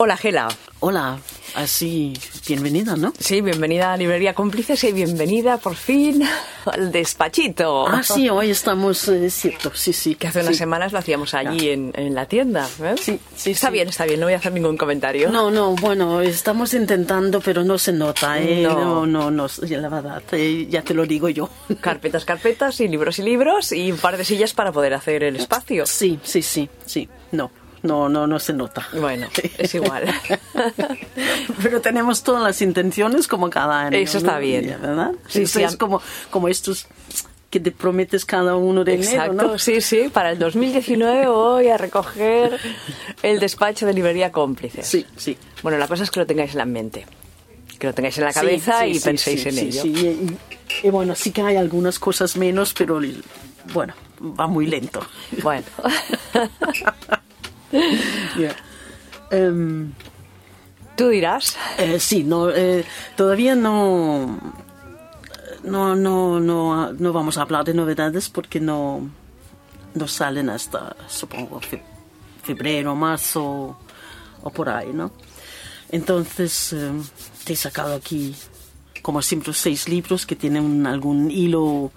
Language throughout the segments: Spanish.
Hola, Gela. Hola, así, bienvenida, ¿no? Sí, bienvenida a Librería Cómplices y bienvenida por fin al despachito. Ah, sí, hoy estamos, eh, es cierto, sí, sí. Que hace unas semanas lo hacíamos allí en, en la tienda. ¿eh? Sí, sí, Está sí. bien, está bien, no voy a hacer ningún comentario. No, no, bueno, estamos intentando, pero no se nota, ¿eh? No. No, no, no, la verdad, eh, ya te lo digo yo. Carpetas, carpetas y libros y libros y un par de sillas para poder hacer el espacio. Sí, sí, sí, sí, no, no, no, no se nota. Bueno, es igual. Pero tenemos todas las intenciones como cada año. Eso está ¿no? bien. ¿Verdad? Sí, Eso sí, es como, como estos que te prometes cada uno de Exacto, enero, ¿no? sí, sí. Para el 2019 voy a recoger el despacho de Librería Cómplices. Sí, sí. Bueno, la cosa es que lo tengáis en la mente. Que lo tengáis en la cabeza sí, y sí, penséis sí, en ello. sí. Y, y bueno, sí que hay algunas cosas menos, pero bueno, va muy lento. Bueno. Yeah. Em, Tú dirás. eh, sí, no, eh, todavía no, no, no, no, no vamos a hablar de novedades porque no, no salen hasta, supongo, fe- febrero, marzo o por ahí, ¿no? Entonces, eh, te he sacado aquí, como siempre, seis libros que tienen algún hilo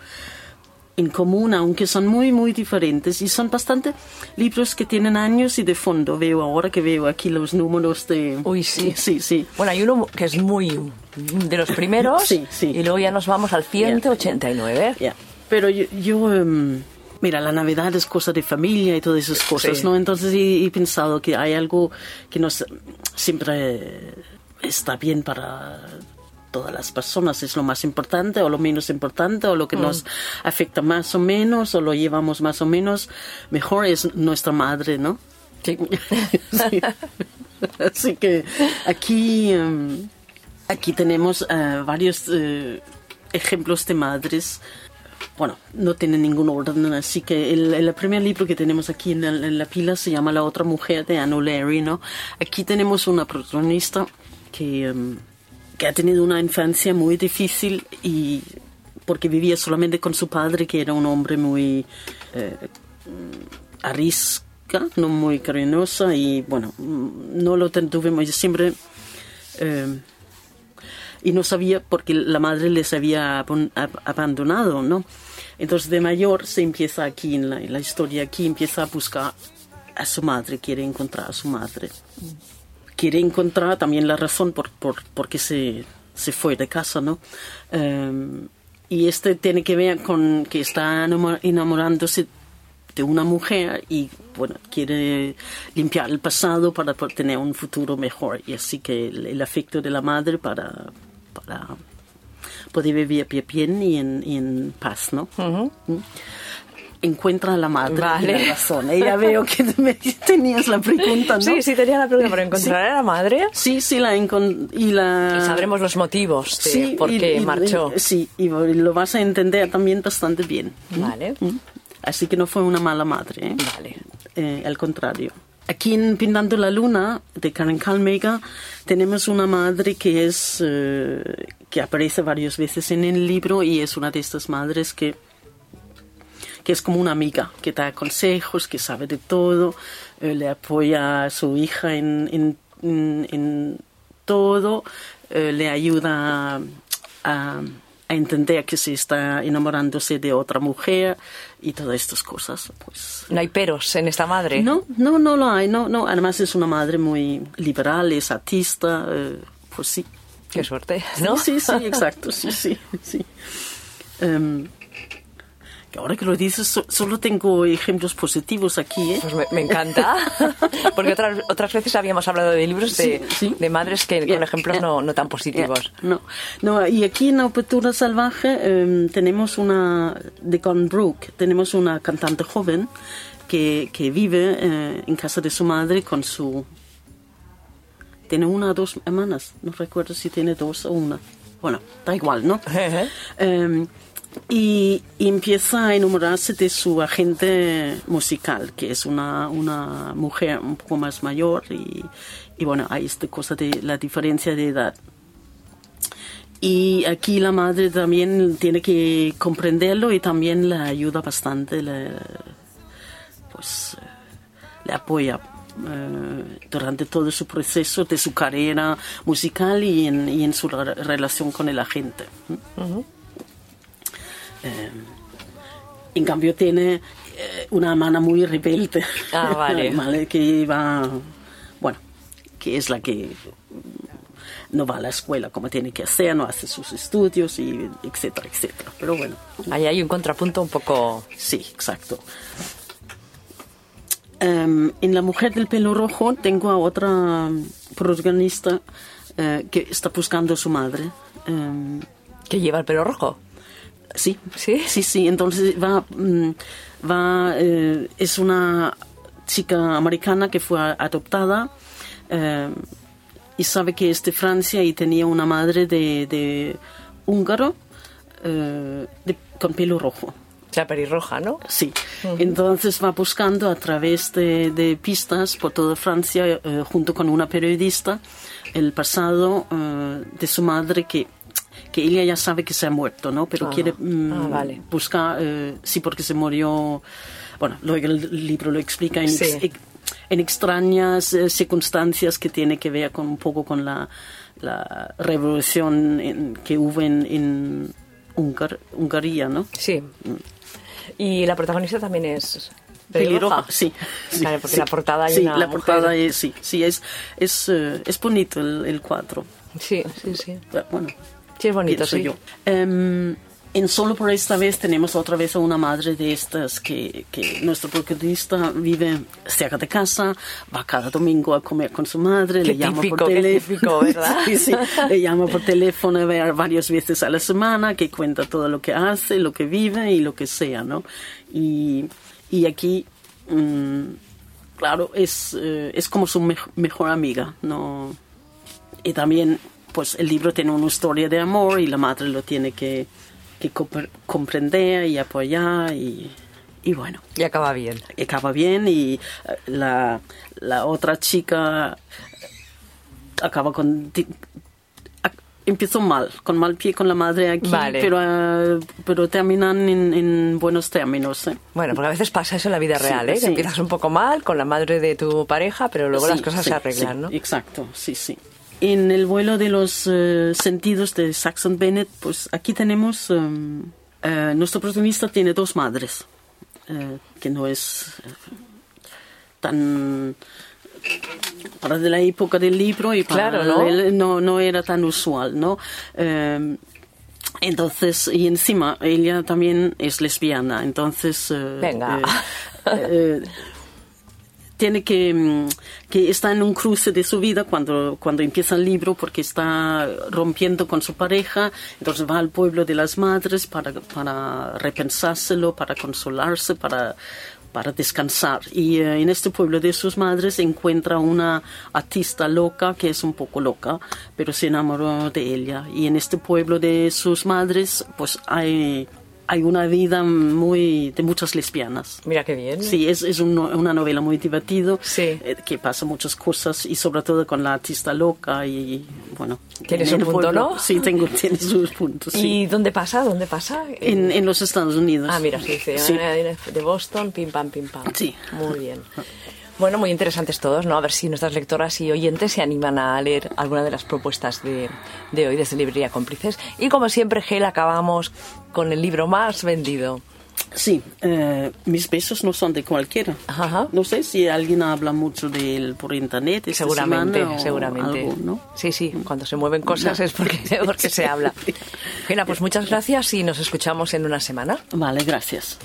en común, aunque son muy, muy diferentes. Y son bastante libros que tienen años y de fondo. Veo ahora que veo aquí los números de... Uy, sí. Sí, sí. Bueno, hay uno que es muy de los primeros Sí, sí. y luego ya nos vamos al 189. Ya. Pero yo, yo, em, mira, la Navidad es cosa de familia y todas esas cosas, Sí. ¿no? Entonces he, he pensado que hay algo que nos siempre está bien para todas las personas, es lo más importante o lo menos importante o lo que nos afecta más o menos o lo llevamos más o menos, mejor es nuestra madre, ¿no? Sí. Sí. Así que aquí, em, aquí tenemos eh, varios eh, ejemplos de madres. Bueno, no tiene ningún orden, así que el, el primer libro que tenemos aquí en, el- en la pila se llama La otra mujer de Anne O'Leary, ¿no? Aquí tenemos una protagonista que, em, que ha tenido una infancia muy difícil y porque vivía solamente con su padre, que era un hombre muy eh, arisca, no muy cariñosa y bueno, mm, no lo tuvimos siempre eh, y no sabía porque la madre les había ab- abandonado, ¿no? Entonces de mayor se empieza aquí en la, en la historia, aquí empieza a buscar a su madre, quiere encontrar a su madre. Quiere encontrar también la razón por, por, por qué se, se fue de casa, ¿no? Eh, y este tiene que ver con que está enamo- enamorándose de una mujer y bueno quiere limpiar el pasado para tener un futuro mejor y así que el, el afecto de la madre para para poder vivir bien y en, y en paz no. Encuentra a la madre y Vale. la razón ella veo que me tenías la pregunta ¿no? Sí, sí, tenía la pregunta, pero encontraré a la madre sí sí la y la y sabremos los motivos de sí por y- qué y- marchó. y- sí y lo vas a entender también bastante bien Vale, ¿Mm? Así que no fue una mala madre. ¿eh? vale. Eh, al contrario. Aquí en Pintando la Luna, de Karen Kalmega, tenemos una madre que es eh, que aparece varias veces en el libro y es una de estas madres que que es como una amiga, que da consejos, que sabe de todo, eh, le apoya a su hija en, en, en- en todo, eh, le ayuda a, a entender que se está enamorándose de otra mujer y todas estas cosas. Pues No hay peros en esta madre. no, no, no lo hay, no, no. Además es una madre muy liberal, es artista, eh, pues sí. Qué suerte, ¿no? Sí, sí, sí, exacto, sí, sí, sí. Em, ahora que lo dices, so- solo tengo ejemplos positivos aquí, ¿eh? Pues me, me encanta, porque otras, otras veces habíamos hablado de libros de, Sí, sí. de madres que con ejemplos no, no tan positivos. No, no, y aquí en Apertura Salvaje em, tenemos una, de Brook, tenemos una cantante joven que, que vive eh, en casa de su madre con su... Tiene una o dos hermanas, no recuerdo si tiene dos o una. Bueno, da igual, ¿no? Y, empieza a enamorarse de su agente musical, que es una, una mujer un poco más mayor y, bueno, hay esta cosa de la diferencia de edad. Y aquí la madre también tiene que comprenderlo y también le ayuda bastante, le, pues eh, le apoya eh, durante todo su proceso de su carrera musical y en, y en su re- relación con el agente. Eh, en cambio tiene eh, una hermana muy rebelde. Ah, vale. Que va, bueno, que es la que no va a la escuela como tiene que hacer, no hace sus estudios, y etcétera, etcétera. Pero bueno, Ahí hay un contrapunto un poco... sí, exacto. Em, en La mujer del pelo rojo tengo a otra protagonista eh, que está buscando a su madre. Em, que lleva el pelo rojo. Sí. ¿Sí? Sí, sí. Entonces va, mm, va eh, es una chica americana que fue adoptada eh, y sabe que es de Francia y tenía una madre de, de húngaro eh, de- con pelo rojo. Sea, pelirroja, ¿no? Sí. Entonces va buscando a través de, de pistas por toda Francia, junto con una periodista, el pasado de su madre que que ella ya sabe que se ha muerto, ¿no? Pero Ah. quiere mm, Ah, vale. buscar, eh, sí, porque se murió, bueno, luego el libro lo explica en, Sí. ex- en extrañas eh, circunstancias que tiene que ver con un poco con la, la revolución en- que hubo en, en Hungar- ¿no? Sí. Y la protagonista también es Pelirroja, sí. sí, Claro, porque sí. la portada hay Sí, una la mujer. portada es, sí, sí, es, es, eh, es bonito el, el cuadro. Sí, sí, sí. Bueno, Es bonito, sí. yo. Em, en Solo por esta vez tenemos otra vez a una madre de estas que, que nuestro protagonista vive cerca de casa, va cada domingo a comer con su madre, Qué le llama típico, por qué teléfono. ¿verdad? sí, sí, le llama por teléfono a ver varias veces a la semana, que cuenta todo lo que hace, lo que vive y lo que sea, ¿no? Y, y aquí, mm, claro, es, eh, es como su mej- mejor amiga, ¿no? Y también, pues el libro tiene una historia de amor y la madre lo tiene que, que compre- comprender y apoyar y, y bueno, Y acaba bien. acaba bien y eh, la, la otra chica acaba con... Empezó mal, con mal pie con la madre aquí, Vale. pero, eh, pero terminan en, en buenos términos. ¿eh? Bueno, porque a veces pasa eso en la vida Sí, real, ¿eh? Que sí. empiezas un poco mal con la madre de tu pareja, pero luego las Sí, cosas sí, se arreglan, ¿no? Exacto, sí, sí. En el vuelo de los eh, sentidos de Saxon Bennett, pues aquí tenemos, em, eh, nuestro protagonista tiene dos madres, eh, que no es tan para de la época del libro y para Claro, ¿no? él no, no era tan usual, ¿no? Eh, entonces, y encima ella también es lesbiana, entonces... Venga. eh, eh, tiene que, mm, que está en un cruce de su vida cuando, cuando empieza el libro porque está rompiendo con su pareja, entonces va al pueblo de las madres para, para repensárselo, para consolarse, para, para descansar. Y eh, en este pueblo de sus madres encuentra una artista loca que es un poco loca, pero se enamoró de ella. Y en este pueblo de sus madres pues hay, hay una vida muy de muchas lesbianas. Mira qué bien. Sí, es, es un una novela muy divertida, Sí. eh, que pasa muchas cosas y sobre todo con la artista loca y bueno. Tiene en su el punto, pueblo- ¿no? Sí, tengo, tiene sus puntos, sí. ¿Y dónde pasa? ¿Dónde pasa? En, en los Estados Unidos. Ah, mira, sí, sí, Sí. de Boston, pim pam, pim pam. Sí. Muy bien. Bueno, muy interesantes todos, ¿no? A ver si nuestras lectoras y oyentes se animan a leer alguna de las propuestas de, de hoy desde Librería Cómplices. Y como siempre, Gel, acabamos con el libro más vendido. Sí, eh, mis besos no son de cualquiera. Ajá. No sé si alguien habla mucho de él por internet. esta Seguramente, semana o seguramente. algo, ¿no? Sí, sí, cuando se mueven cosas No. es porque, porque se habla. Gela, pues muchas gracias y nos escuchamos en una semana. Vale, gracias.